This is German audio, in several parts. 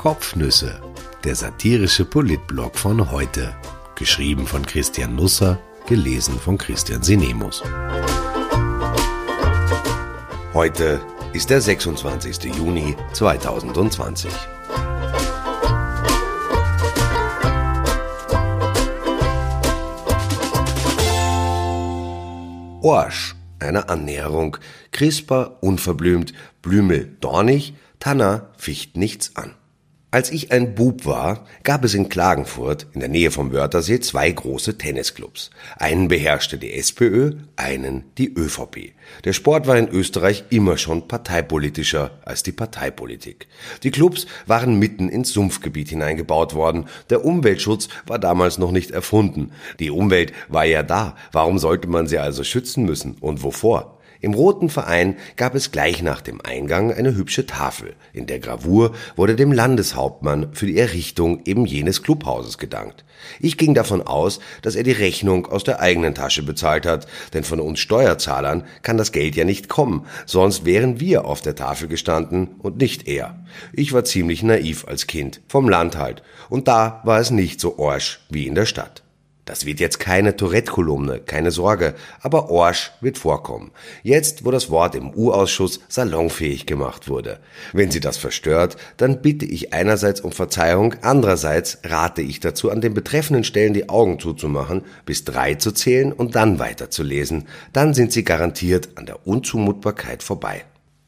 Kopfnüsse, der satirische Politblog von heute. Geschrieben von Christian Nusser, gelesen von Christian Sinemus. Heute ist der 26. Juni 2020. Orsch, eine Annäherung, Crisper unverblümt, Blümel dornig, Tanner ficht nichts an. Als ich ein Bub war, gab es in Klagenfurt in der Nähe vom Wörthersee zwei große Tennisclubs. Einen beherrschte die SPÖ, einen die ÖVP. Der Sport war in Österreich immer schon parteipolitischer als die Parteipolitik. Die Clubs waren mitten ins Sumpfgebiet hineingebaut worden. Der Umweltschutz war damals noch nicht erfunden. Die Umwelt war ja da. Warum sollte man sie also schützen müssen und wovor? Im Roten Verein gab es gleich nach dem Eingang eine hübsche Tafel. In der Gravur wurde dem Landeshauptmann für die Errichtung eben jenes Clubhauses gedankt. Ich ging davon aus, dass er die Rechnung aus der eigenen Tasche bezahlt hat, denn von uns Steuerzahlern kann das Geld ja nicht kommen, sonst wären wir auf der Tafel gestanden und nicht er. Ich war ziemlich naiv als Kind, vom Land halt, und da war es nicht so orsch wie in der Stadt. Das wird jetzt keine Tourette-Kolumne, keine Sorge, aber Orsch wird vorkommen. Jetzt, wo das Wort im U-Ausschuss salonfähig gemacht wurde. Wenn Sie das verstört, dann bitte ich einerseits um Verzeihung, andererseits rate ich dazu, an den betreffenden Stellen die Augen zuzumachen, bis drei zu zählen und dann weiterzulesen. Dann sind Sie garantiert an der Unzumutbarkeit vorbei.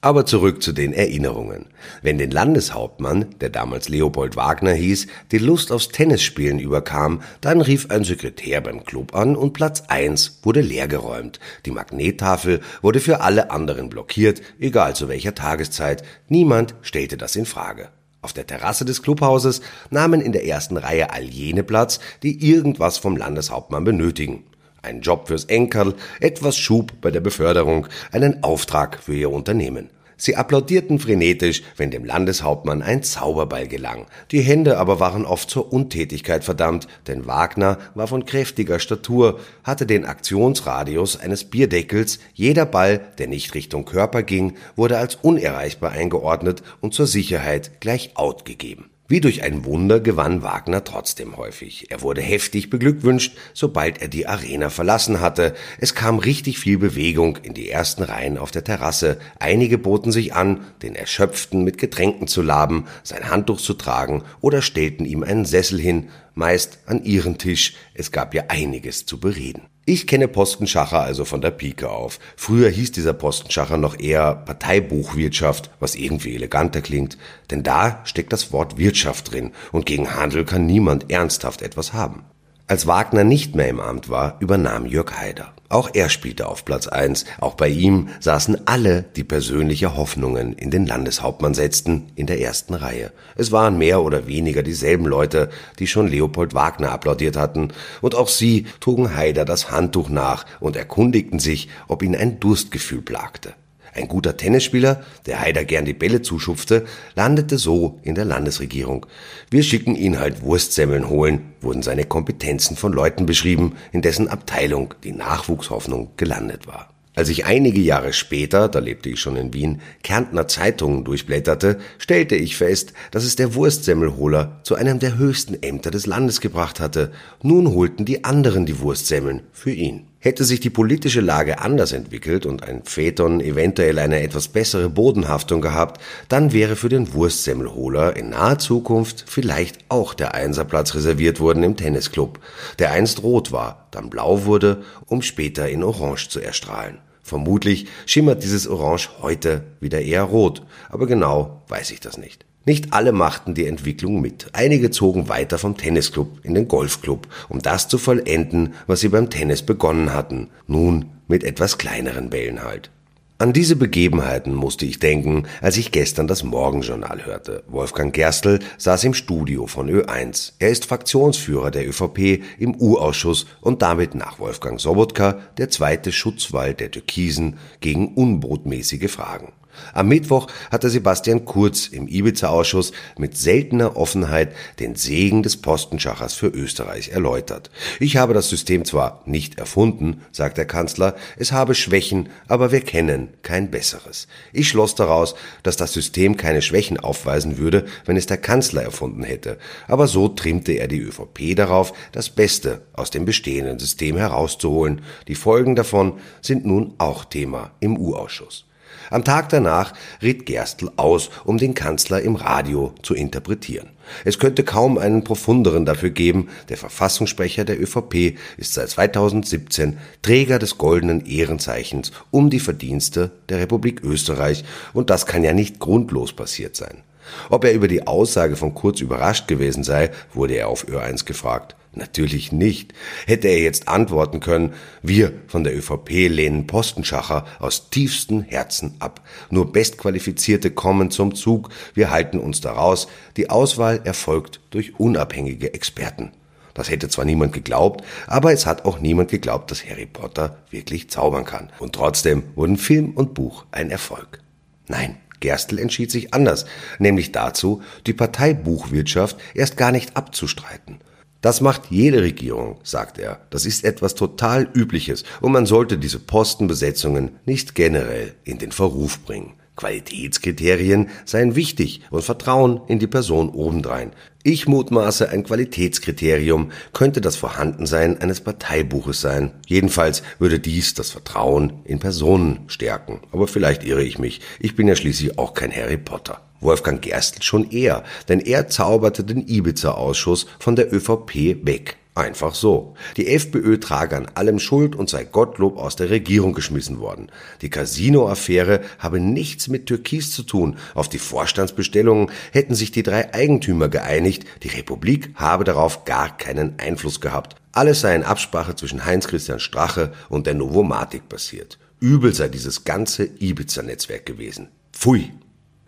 Aber zurück zu den Erinnerungen. Wenn den Landeshauptmann, der damals Leopold Wagner hieß, die Lust aufs Tennisspielen überkam, dann rief ein Sekretär beim Club an und Platz 1 wurde leergeräumt. Die Magnettafel wurde für alle anderen blockiert, egal zu welcher Tageszeit. Niemand stellte das in Frage. Auf der Terrasse des Clubhauses nahmen in der ersten Reihe all jene Platz, die irgendwas vom Landeshauptmann benötigen. Ein Job fürs Enkerl, etwas Schub bei der Beförderung, einen Auftrag für ihr Unternehmen. Sie applaudierten frenetisch, wenn dem Landeshauptmann ein Zauberball gelang. Die Hände aber waren oft zur Untätigkeit verdammt, denn Wagner war von kräftiger Statur, hatte den Aktionsradius eines Bierdeckels, jeder Ball, der nicht Richtung Körper ging, wurde als unerreichbar eingeordnet und zur Sicherheit gleich out gegeben. Wie durch ein Wunder gewann Wagner trotzdem häufig. Er wurde heftig beglückwünscht, sobald er die Arena verlassen hatte. Es kam richtig viel Bewegung in die ersten Reihen auf der Terrasse. Einige boten sich an, den Erschöpften mit Getränken zu laben, sein Handtuch zu tragen oder stellten ihm einen Sessel hin, meist an ihren Tisch. Es gab ja einiges zu bereden. Ich kenne Postenschacher also von der Pike auf. Früher hieß dieser Postenschacher noch eher Parteibuchwirtschaft, was irgendwie eleganter klingt, denn da steckt das Wort Wirtschaft drin und gegen Handel kann niemand ernsthaft etwas haben. Als Wagner nicht mehr im Amt war, übernahm Jörg Haider. Auch er spielte auf Platz eins. Auch bei ihm saßen alle, die persönliche Hoffnungen in den Landeshauptmann setzten, in der ersten Reihe. Es waren mehr oder weniger dieselben Leute, die schon Leopold Wagner applaudiert hatten. Und auch sie trugen Haider das Handtuch nach und erkundigten sich, ob ihn ein Durstgefühl plagte. Ein guter Tennisspieler, der Haider gern die Bälle zuschupfte, landete so in der Landesregierung. Wir schicken ihn halt Wurstsemmeln holen, wurden seine Kompetenzen von Leuten beschrieben, in dessen Abteilung die Nachwuchshoffnung gelandet war. Als ich einige Jahre später, da lebte ich schon in Wien, Kärntner Zeitungen durchblätterte, stellte ich fest, dass es der Wurstsemmelholer zu einem der höchsten Ämter des Landes gebracht hatte. Nun holten die anderen die Wurstsemmeln für ihn. Hätte sich die politische Lage anders entwickelt und ein Phaeton eventuell eine etwas bessere Bodenhaftung gehabt, dann wäre für den Wurstsemmelholer in naher Zukunft vielleicht auch der Einserplatz reserviert worden im Tennisclub, der einst rot war, dann blau wurde, um später in orange zu erstrahlen. Vermutlich schimmert dieses Orange heute wieder eher rot, aber genau weiß ich das nicht. Nicht alle machten die Entwicklung mit. Einige zogen weiter vom Tennisclub in den Golfclub, um das zu vollenden, was sie beim Tennis begonnen hatten. Nun mit etwas kleineren Bällen halt. An diese Begebenheiten musste ich denken, als ich gestern das Morgenjournal hörte. Wolfgang Gerstl saß im Studio von Ö1. Er ist Fraktionsführer der ÖVP im U-Ausschuss und damit nach Wolfgang Sobotka der zweite Schutzwall der Türkisen gegen unbotmäßige Fragen. Am Mittwoch hatte Sebastian Kurz im Ibiza-Ausschuss mit seltener Offenheit den Segen des Postenschachers für Österreich erläutert. Ich habe das System zwar nicht erfunden, sagt der Kanzler, es habe Schwächen, aber wir kennen kein besseres. Ich schloss daraus, dass das System keine Schwächen aufweisen würde, wenn es der Kanzler erfunden hätte. Aber so trimmte er die ÖVP darauf, das Beste aus dem bestehenden System herauszuholen. Die Folgen davon sind nun auch Thema im U-Ausschuss. Am Tag danach riet Gerstl aus, um den Kanzler im Radio zu interpretieren. Es könnte kaum einen profunderen dafür geben, der Verfassungssprecher der ÖVP ist seit 2017 Träger des goldenen Ehrenzeichens um die Verdienste der Republik Österreich und das kann ja nicht grundlos passiert sein. Ob er über die Aussage von Kurz überrascht gewesen sei, wurde er auf Ö1 gefragt. Natürlich nicht. Hätte er jetzt antworten können, wir von der ÖVP lehnen Postenschacher aus tiefstem Herzen ab. Nur Bestqualifizierte kommen zum Zug, wir halten uns daraus. Die Auswahl erfolgt durch unabhängige Experten. Das hätte zwar niemand geglaubt, aber es hat auch niemand geglaubt, dass Harry Potter wirklich zaubern kann. Und trotzdem wurden Film und Buch ein Erfolg. Nein, Gerstl entschied sich anders, nämlich dazu, die Parteibuchwirtschaft erst gar nicht abzustreiten. Das macht jede Regierung, sagt er. Das ist etwas total Übliches und man sollte diese Postenbesetzungen nicht generell in den Verruf bringen. Qualitätskriterien seien wichtig und Vertrauen in die Person obendrein. Ich mutmaße, ein Qualitätskriterium könnte das Vorhandensein eines Parteibuches sein. Jedenfalls würde dies das Vertrauen in Personen stärken. Aber vielleicht irre ich mich. Ich bin ja schließlich auch kein Harry Potter. Wolfgang Gerstl schon eher, denn er zauberte den Ibiza-Ausschuss von der ÖVP weg. Einfach so. Die FPÖ trage an allem Schuld und sei Gottlob aus der Regierung geschmissen worden. Die Casino-Affäre habe nichts mit Türkis zu tun. Auf die Vorstandsbestellungen hätten sich die drei Eigentümer geeinigt. Die Republik habe darauf gar keinen Einfluss gehabt. Alles sei in Absprache zwischen Heinz-Christian Strache und der Novomatik passiert. Übel sei dieses ganze Ibiza-Netzwerk gewesen. Pfui!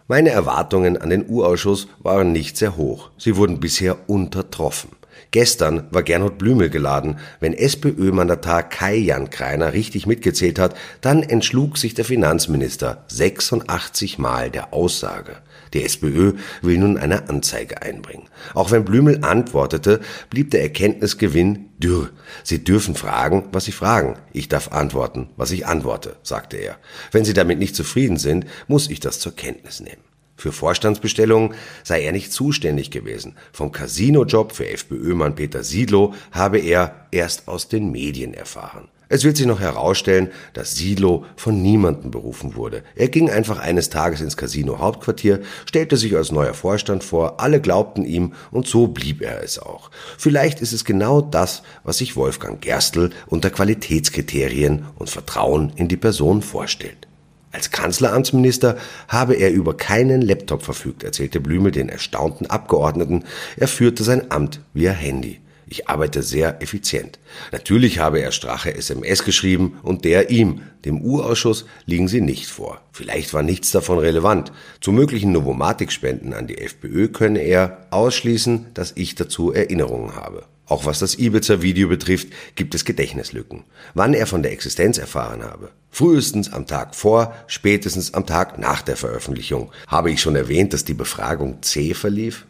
Meine Erwartungen an den U-Ausschuss waren nicht sehr hoch. Sie wurden bisher untertroffen. Gestern war Gernot Blümel geladen. Wenn SPÖ-Mandatar Kai-Jan Kreiner richtig mitgezählt hat, dann entschlug sich der Finanzminister 86 Mal der Aussage. Die SPÖ will nun eine Anzeige einbringen. Auch wenn Blümel antwortete, blieb der Erkenntnisgewinn dürr. Sie dürfen fragen, was Sie fragen. Ich darf antworten, was ich antworte, sagte er. Wenn Sie damit nicht zufrieden sind, muss ich das zur Kenntnis nehmen. Für Vorstandsbestellungen sei er nicht zuständig gewesen. Vom Casino-Job für FPÖ-Mann Peter Siedlow habe er erst aus den Medien erfahren. Es wird sich noch herausstellen, dass Siedlow von niemandem berufen wurde. Er ging einfach eines Tages ins Casino Hauptquartier, stellte sich als neuer Vorstand vor, alle glaubten ihm und so blieb er es auch. Vielleicht ist es genau das, was sich Wolfgang Gerstl unter Qualitätskriterien und Vertrauen in die Person vorstellt. Als Kanzleramtsminister habe er über keinen Laptop verfügt, erzählte Blümel den erstaunten Abgeordneten. Er führte sein Amt via Handy. Ich arbeite sehr effizient. Natürlich habe er Strache SMS geschrieben und der ihm, dem U-Ausschuss, liegen sie nicht vor. Vielleicht war nichts davon relevant. Zu möglichen Novomatic-Spenden an die FPÖ könne er ausschließen, dass ich dazu Erinnerungen habe. Auch was das Ibiza-Video betrifft, gibt es Gedächtnislücken. Wann er von der Existenz erfahren habe. Frühestens am Tag vor, spätestens am Tag nach der Veröffentlichung. Habe ich schon erwähnt, dass die Befragung C verlief?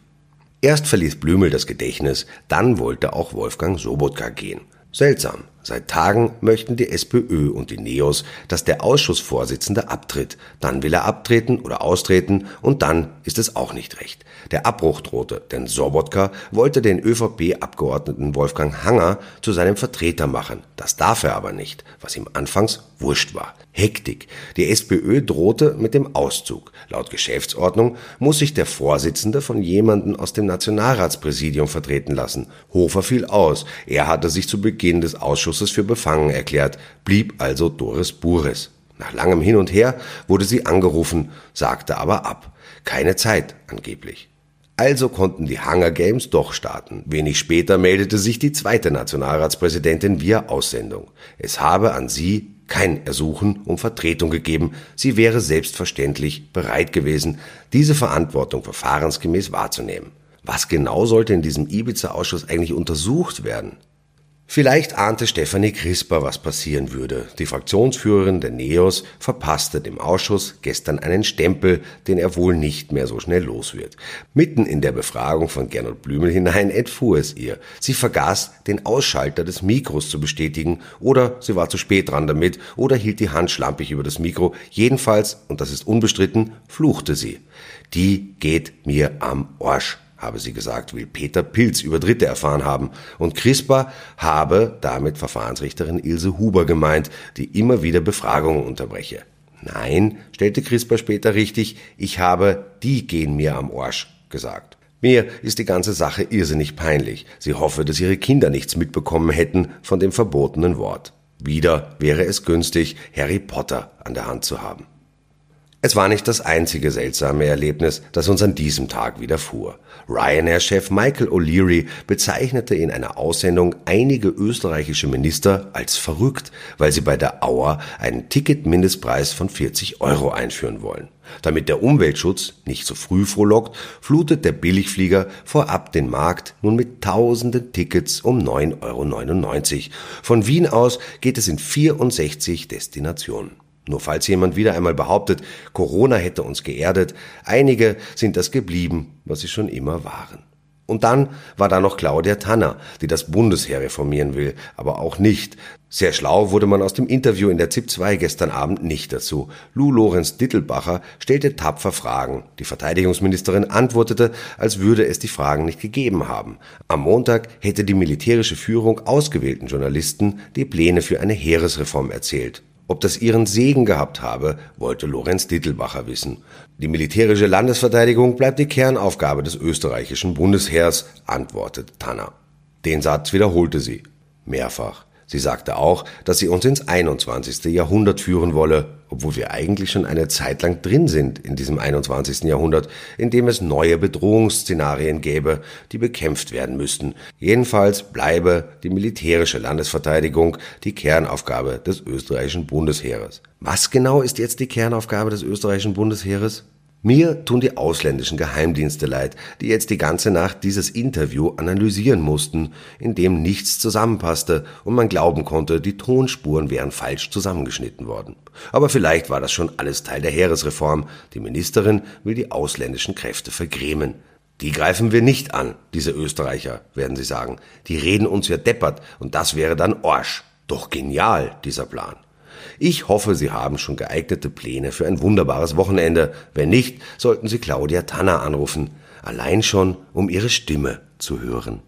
Erst verließ Blümel das Gedächtnis, dann wollte auch Wolfgang Sobotka gehen. Seltsam. Seit Tagen möchten die SPÖ und die Neos, dass der Ausschussvorsitzende abtritt. Dann will er abtreten oder austreten und dann ist es auch nicht recht. Der Abbruch drohte, denn Sobotka wollte den ÖVP-Abgeordneten Wolfgang Hanger zu seinem Vertreter machen. Das darf er aber nicht, was ihm anfangs wurscht war. Hektik. Die SPÖ drohte mit dem Auszug. Laut Geschäftsordnung muss sich der Vorsitzende von jemandem aus dem Nationalratspräsidium vertreten lassen. Hofer fiel aus. Er hatte sich zu Beginn des Ausschusses für befangen erklärt, blieb also Doris Bures. Nach langem Hin und Her wurde sie angerufen, sagte aber ab. Keine Zeit angeblich. Also konnten die Hunger Games doch starten. Wenig später meldete sich die zweite Nationalratspräsidentin via Aussendung. Es habe an sie kein Ersuchen um Vertretung gegeben. Sie wäre selbstverständlich bereit gewesen, diese Verantwortung verfahrensgemäß wahrzunehmen. Was genau sollte in diesem Ibiza-Ausschuss eigentlich untersucht werden? Vielleicht ahnte Stefanie Crisper, was passieren würde. Die Fraktionsführerin der NEOS verpasste dem Ausschuss gestern einen Stempel, den er wohl nicht mehr so schnell los wird. Mitten in der Befragung von Gernot Blümel hinein entfuhr es ihr. Sie vergaß, den Ausschalter des Mikros zu bestätigen, oder sie war zu spät dran damit, oder hielt die Hand schlampig über das Mikro. Jedenfalls, und das ist unbestritten, fluchte sie. Die geht mir am Arsch habe sie gesagt, will Peter Pilz über Dritte erfahren haben. Und CRISPR habe damit Verfahrensrichterin Ilse Huber gemeint, die immer wieder Befragungen unterbreche. Nein, stellte CRISPR später richtig, ich habe, die gehen mir am Arsch gesagt. Mir ist die ganze Sache irrsinnig peinlich. Sie hoffe, dass ihre Kinder nichts mitbekommen hätten von dem verbotenen Wort. Wieder wäre es günstig, Harry Potter an der Hand zu haben. Es war nicht das einzige seltsame Erlebnis, das uns an diesem Tag widerfuhr. Ryanair-Chef Michael O'Leary bezeichnete in einer Aussendung einige österreichische Minister als verrückt, weil sie bei der Auer einen Ticketmindestpreis von 40 Euro einführen wollen. Damit der Umweltschutz nicht zu früh frohlockt, flutet der Billigflieger vorab den Markt nun mit tausenden Tickets um 9,99 Euro. Von Wien aus geht es in 64 Destinationen. Nur falls jemand wieder einmal behauptet, Corona hätte uns geerdet, einige sind das geblieben, was sie schon immer waren. Und dann war da noch Claudia Tanner, die das Bundesheer reformieren will, aber auch nicht. Sehr schlau wurde man aus dem Interview in der ZIP 2 gestern Abend nicht dazu. Lou Lorenz Dittelbacher stellte tapfer Fragen. Die Verteidigungsministerin antwortete, als würde es die Fragen nicht gegeben haben. Am Montag hätte die militärische Führung ausgewählten Journalisten die Pläne für eine Heeresreform erzählt. Ob das ihren Segen gehabt habe, wollte Lorenz Dittelbacher wissen. Die militärische Landesverteidigung bleibt die Kernaufgabe des österreichischen Bundesheers, antwortet Tanner. Den Satz wiederholte sie. Mehrfach. Sie sagte auch, dass sie uns ins 21. Jahrhundert führen wolle, obwohl wir eigentlich schon eine Zeit lang drin sind in diesem 21. Jahrhundert, in dem es neue Bedrohungsszenarien gäbe, die bekämpft werden müssten. Jedenfalls bleibe die militärische Landesverteidigung die Kernaufgabe des österreichischen Bundesheeres. Was genau ist jetzt die Kernaufgabe des österreichischen Bundesheeres? Mir tun die ausländischen Geheimdienste leid, die jetzt die ganze Nacht dieses Interview analysieren mussten, in dem nichts zusammenpasste und man glauben konnte, die Tonspuren wären falsch zusammengeschnitten worden. Aber vielleicht war das schon alles Teil der Heeresreform. Die Ministerin will die ausländischen Kräfte vergrämen. Die greifen wir nicht an, diese Österreicher, werden sie sagen. Die reden uns ja deppert und das wäre dann Orsch. Doch genial, dieser Plan. Ich hoffe, Sie haben schon geeignete Pläne für ein wunderbares Wochenende. Wenn nicht, sollten Sie Claudia Tanner anrufen. Allein schon, um ihre Stimme zu hören.